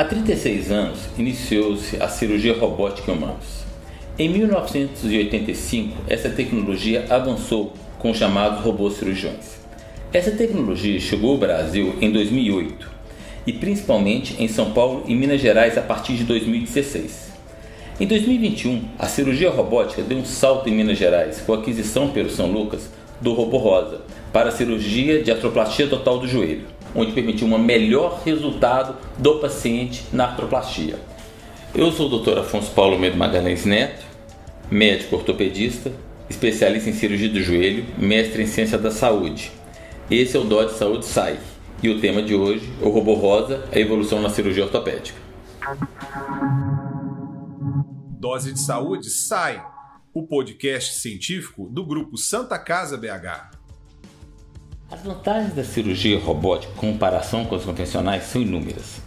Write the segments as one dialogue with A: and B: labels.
A: Há 36 anos iniciou-se a cirurgia robótica em humanos. Em 1985, essa tecnologia avançou com os chamados robôs cirurgiões. Essa tecnologia chegou ao Brasil em 2008 e principalmente em São Paulo e Minas Gerais a partir de 2016. Em 2021, a cirurgia robótica deu um salto em Minas Gerais com a aquisição pelo São Lucas do robô Rosa para a cirurgia de artroplastia total do joelho, onde permitiu um melhor resultado do paciente na artroplastia. Eu sou o Dr. Afonso Paulo Medo Magalhães Neto, médico ortopedista, especialista em cirurgia do joelho, mestre em ciência da saúde. Esse é o Dó de Saúde SAI e o tema de hoje, o robô rosa, a evolução na cirurgia ortopédica.
B: Dose de Saúde SAI, o podcast científico do grupo Santa Casa BH.
A: As vantagens da cirurgia robótica em comparação com as convencionais são inúmeras.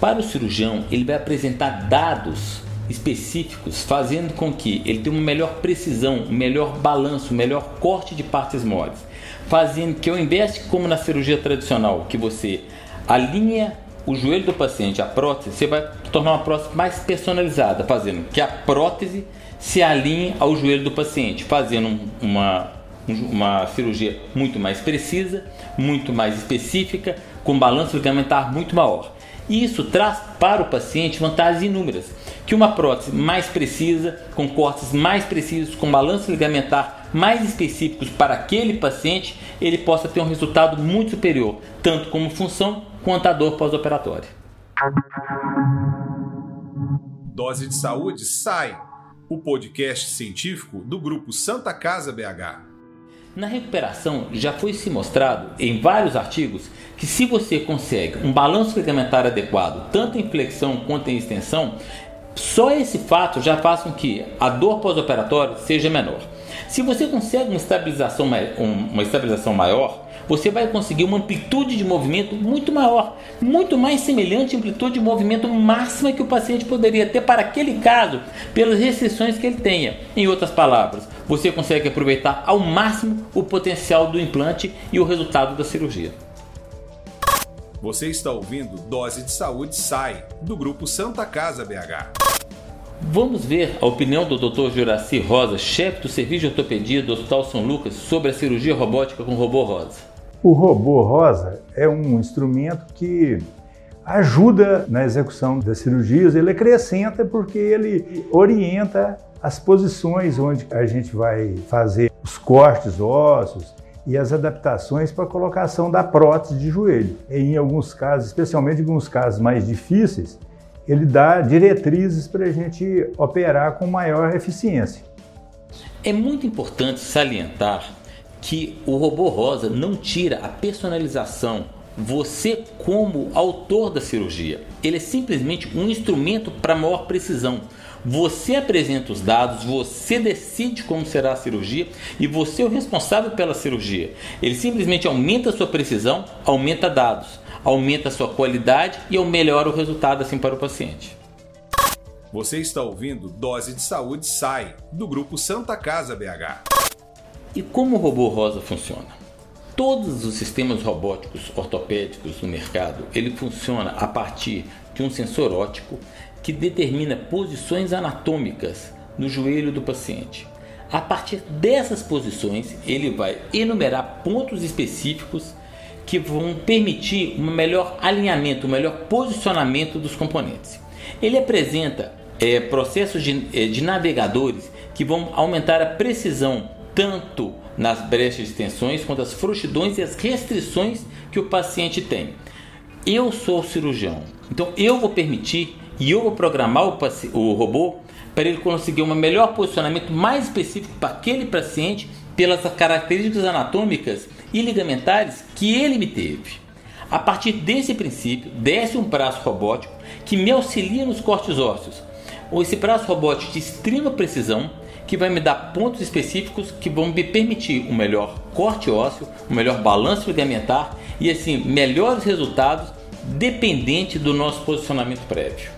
A: Para o cirurgião, ele vai apresentar dados específicos, fazendo com que ele tenha uma melhor precisão, um melhor balanço, um melhor corte de partes moles, fazendo que ao invés de como na cirurgia tradicional, que você alinha o joelho do paciente à prótese, você vai tornar uma prótese mais personalizada, fazendo que a prótese se alinhe ao joelho do paciente, fazendo uma, uma cirurgia muito mais precisa, muito mais específica, com balanço ligamentar muito maior. E isso traz para o paciente vantagens inúmeras que uma prótese mais precisa, com cortes mais precisos, com balanço ligamentar mais específicos para aquele paciente, ele possa ter um resultado muito superior, tanto como função quanto a dor pós-operatória.
B: Dose de Saúde sai, o podcast científico do grupo Santa Casa BH.
A: Na recuperação, já foi se mostrado em vários artigos que se você consegue um balanço ligamentar adequado, tanto em flexão quanto em extensão, só esse fato já faz com que a dor pós-operatória seja menor. Se você consegue uma estabilização, uma estabilização maior, você vai conseguir uma amplitude de movimento muito maior, muito mais semelhante à amplitude de movimento máxima que o paciente poderia ter para aquele caso, pelas restrições que ele tenha. Em outras palavras, você consegue aproveitar ao máximo o potencial do implante e o resultado da cirurgia.
B: Você está ouvindo Dose de Saúde SAI, do grupo Santa Casa BH.
A: Vamos ver a opinião do Dr. Juraci Rosa, chefe do Serviço de Ortopedia do Hospital São Lucas, sobre a cirurgia robótica com robô Rosa.
C: O robô Rosa é um instrumento que ajuda na execução das cirurgias, ele acrescenta porque ele orienta as posições onde a gente vai fazer os cortes ósseos e as adaptações para a colocação da prótese de joelho. Em alguns casos, especialmente em alguns casos mais difíceis, ele dá diretrizes para a gente operar com maior eficiência.
A: É muito importante salientar que o robô rosa não tira a personalização, você como autor da cirurgia. Ele é simplesmente um instrumento para maior precisão. Você apresenta os dados, você decide como será a cirurgia e você é o responsável pela cirurgia. Ele simplesmente aumenta a sua precisão, aumenta dados aumenta a sua qualidade e melhora o resultado assim para o paciente.
B: Você está ouvindo Dose de Saúde SAI, do grupo Santa Casa BH.
A: E como o robô rosa funciona? Todos os sistemas robóticos ortopédicos no mercado, ele funciona a partir de um sensor óptico que determina posições anatômicas no joelho do paciente. A partir dessas posições, ele vai enumerar pontos específicos que vão permitir um melhor alinhamento, um melhor posicionamento dos componentes. Ele apresenta é, processos de, é, de navegadores que vão aumentar a precisão tanto nas brechas de tensões quanto as frouxidões e as restrições que o paciente tem. Eu sou cirurgião, então eu vou permitir e eu vou programar o, o robô para ele conseguir um melhor posicionamento mais específico para aquele paciente pelas características anatômicas e ligamentares que ele me teve. A partir desse princípio, desce um braço robótico que me auxilia nos cortes ósseos. Esse braço robótico de extrema precisão que vai me dar pontos específicos que vão me permitir um melhor corte ósseo, um melhor balanço ligamentar e assim melhores resultados dependente do nosso posicionamento prévio.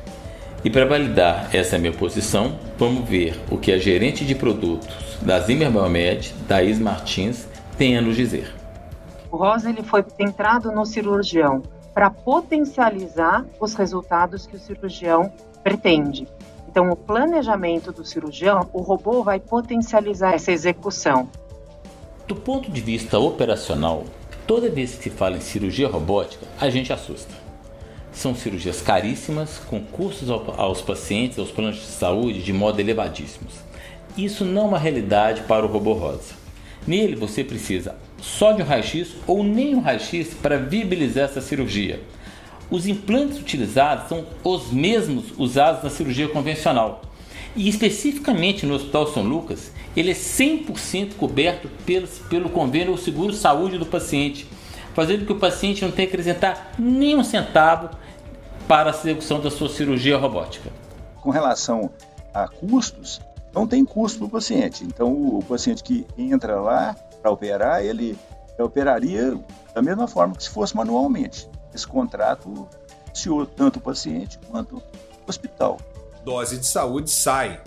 A: E para validar essa minha posição, vamos ver o que a gerente de produtos da Zimmer Biomed, Thaís Martins, tem a nos dizer.
D: O rosa ele foi centrado no cirurgião para potencializar os resultados que o cirurgião pretende. Então, o planejamento do cirurgião, o robô vai potencializar essa execução.
A: Do ponto de vista operacional, toda vez que se fala em cirurgia robótica, a gente assusta. São cirurgias caríssimas, com custos aos pacientes, aos planos de saúde de modo elevadíssimos. Isso não é uma realidade para o robô rosa. Nele você precisa só de um raio-x ou nem um raio-x para viabilizar essa cirurgia. Os implantes utilizados são os mesmos usados na cirurgia convencional. E especificamente no Hospital São Lucas, ele é 100% coberto pelo, pelo convênio ou seguro saúde do paciente, fazendo com que o paciente não tenha que acrescentar nem um centavo para a execução da sua cirurgia robótica.
E: Com relação a custos, não tem custo para o paciente. Então, o paciente que entra lá para operar, ele operaria da mesma forma que se fosse manualmente. Esse contrato iniciou tanto o paciente quanto o hospital.
B: Dose de saúde sai.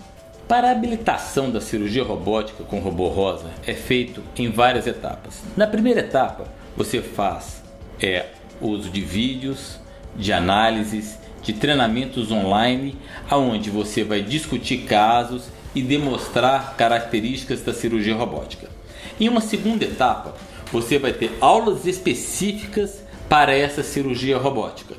A: Para a habilitação da cirurgia robótica com robô rosa é feito em várias etapas. Na primeira etapa, você faz é, uso de vídeos, de análises, de treinamentos online, aonde você vai discutir casos e demonstrar características da cirurgia robótica. Em uma segunda etapa, você vai ter aulas específicas para essa cirurgia robótica.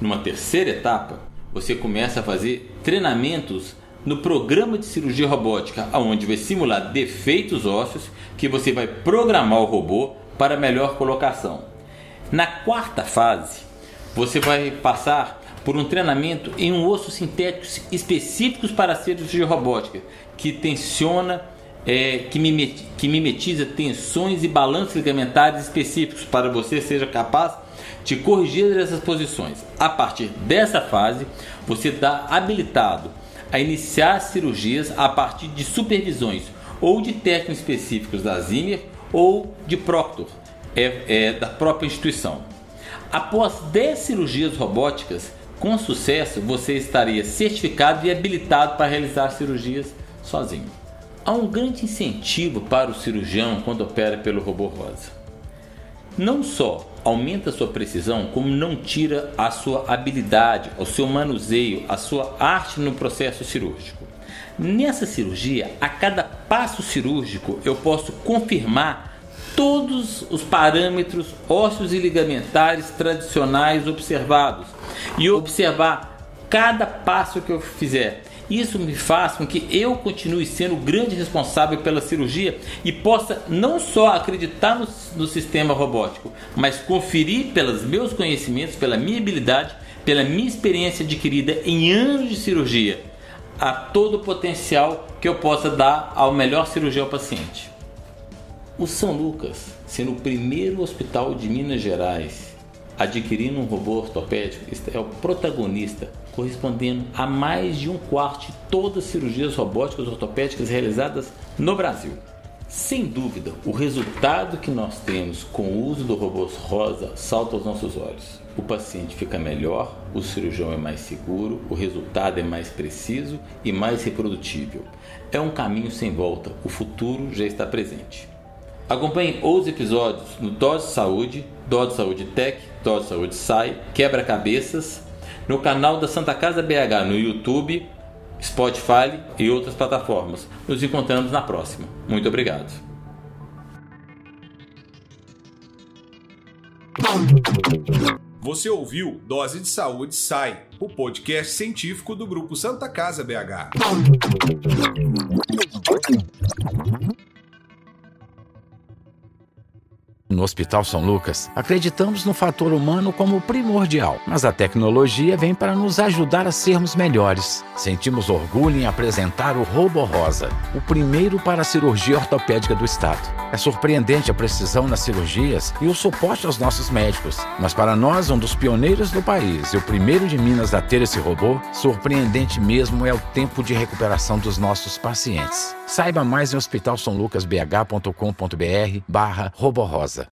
A: Numa terceira etapa, você começa a fazer treinamentos no programa de cirurgia robótica, onde vai simular defeitos ósseos que você vai programar o robô para melhor colocação. Na quarta fase, você vai passar por um treinamento em um osso sintético específicos para a cirurgia robótica, que tensiona, é, que, mimetiza, que mimetiza tensões e balanços ligamentares específicos para você seja capaz de corrigir essas posições. A partir dessa fase, você está habilitado a iniciar cirurgias a partir de supervisões ou de técnicos específicos da Zimmer ou de Proctor, é, é, da própria instituição. Após 10 cirurgias robóticas, com sucesso, você estaria certificado e habilitado para realizar cirurgias sozinho. Há um grande incentivo para o cirurgião quando opera pelo robô rosa. Não só aumenta sua precisão, como não tira a sua habilidade, o seu manuseio, a sua arte no processo cirúrgico. Nessa cirurgia, a cada passo cirúrgico, eu posso confirmar todos os parâmetros ósseos e ligamentares tradicionais observados e observar cada passo que eu fizer. Isso me faz com que eu continue sendo o grande responsável pela cirurgia e possa não só acreditar no, no sistema robótico, mas conferir pelos meus conhecimentos, pela minha habilidade, pela minha experiência adquirida em anos de cirurgia, a todo o potencial que eu possa dar ao melhor cirurgião ao paciente. O São Lucas, sendo o primeiro hospital de Minas Gerais adquirindo um robô ortopédico, é o protagonista, correspondendo a mais de um quarto de todas as cirurgias robóticas ortopédicas realizadas no Brasil. Sem dúvida, o resultado que nós temos com o uso do robô rosa salta aos nossos olhos. O paciente fica melhor, o cirurgião é mais seguro, o resultado é mais preciso e mais reprodutível. É um caminho sem volta, o futuro já está presente. Acompanhe outros episódios no Dose Saúde, Dose Saúde Tech, Dose Saúde Sai, Quebra-Cabeças, no canal da Santa Casa BH no YouTube, Spotify e outras plataformas. Nos encontramos na próxima. Muito obrigado.
B: Você ouviu Dose de Saúde Sai, o podcast científico do Grupo Santa Casa BH.
F: No Hospital São Lucas, acreditamos no fator humano como primordial, mas a tecnologia vem para nos ajudar a sermos melhores. Sentimos orgulho em apresentar o Robo Rosa, o primeiro para a cirurgia ortopédica do estado. É surpreendente a precisão nas cirurgias e o suporte aos nossos médicos, mas para nós, um dos pioneiros do país e o primeiro de Minas a ter esse robô, surpreendente mesmo é o tempo de recuperação dos nossos pacientes. Saiba mais em hospitalsonlucasbh.com.br barra Roborosa.